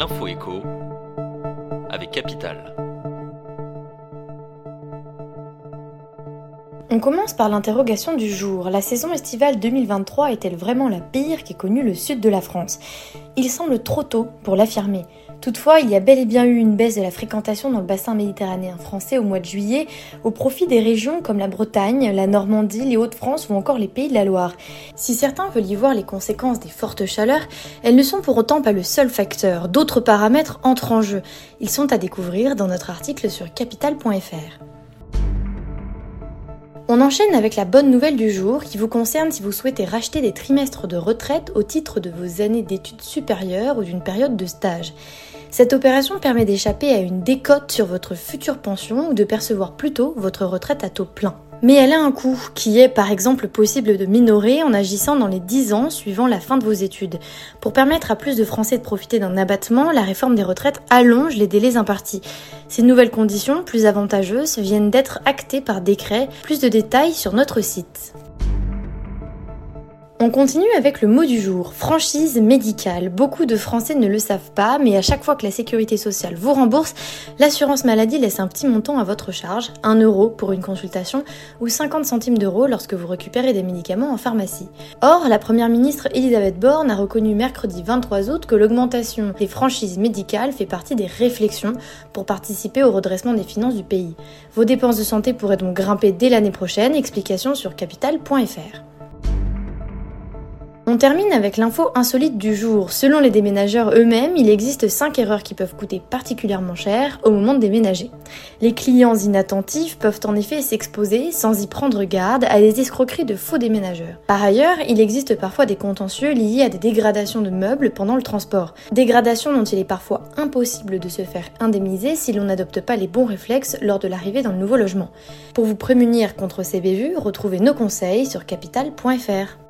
l'info écho avec Capital. On commence par l'interrogation du jour. La saison estivale 2023 est-elle vraiment la pire qu'ait connue le sud de la France? Il semble trop tôt pour l'affirmer. Toutefois, il y a bel et bien eu une baisse de la fréquentation dans le bassin méditerranéen français au mois de juillet, au profit des régions comme la Bretagne, la Normandie, les Hauts-de-France ou encore les Pays de la Loire. Si certains veulent y voir les conséquences des fortes chaleurs, elles ne sont pour autant pas le seul facteur. D'autres paramètres entrent en jeu. Ils sont à découvrir dans notre article sur capital.fr. On enchaîne avec la bonne nouvelle du jour qui vous concerne si vous souhaitez racheter des trimestres de retraite au titre de vos années d'études supérieures ou d'une période de stage. Cette opération permet d'échapper à une décote sur votre future pension ou de percevoir plutôt votre retraite à taux plein. Mais elle a un coût, qui est par exemple possible de minorer en agissant dans les 10 ans suivant la fin de vos études. Pour permettre à plus de Français de profiter d'un abattement, la réforme des retraites allonge les délais impartis. Ces nouvelles conditions, plus avantageuses, viennent d'être actées par décret. Plus de détails sur notre site. On continue avec le mot du jour, franchise médicale. Beaucoup de Français ne le savent pas, mais à chaque fois que la sécurité sociale vous rembourse, l'assurance maladie laisse un petit montant à votre charge, 1 euro pour une consultation ou 50 centimes d'euros lorsque vous récupérez des médicaments en pharmacie. Or, la première ministre Elisabeth Borne a reconnu mercredi 23 août que l'augmentation des franchises médicales fait partie des réflexions pour participer au redressement des finances du pays. Vos dépenses de santé pourraient donc grimper dès l'année prochaine, explication sur capital.fr. On termine avec l'info insolite du jour. Selon les déménageurs eux-mêmes, il existe 5 erreurs qui peuvent coûter particulièrement cher au moment de déménager. Les clients inattentifs peuvent en effet s'exposer, sans y prendre garde, à des escroqueries de faux déménageurs. Par ailleurs, il existe parfois des contentieux liés à des dégradations de meubles pendant le transport. Dégradations dont il est parfois impossible de se faire indemniser si l'on n'adopte pas les bons réflexes lors de l'arrivée dans le nouveau logement. Pour vous prémunir contre ces bévues, retrouvez nos conseils sur capital.fr.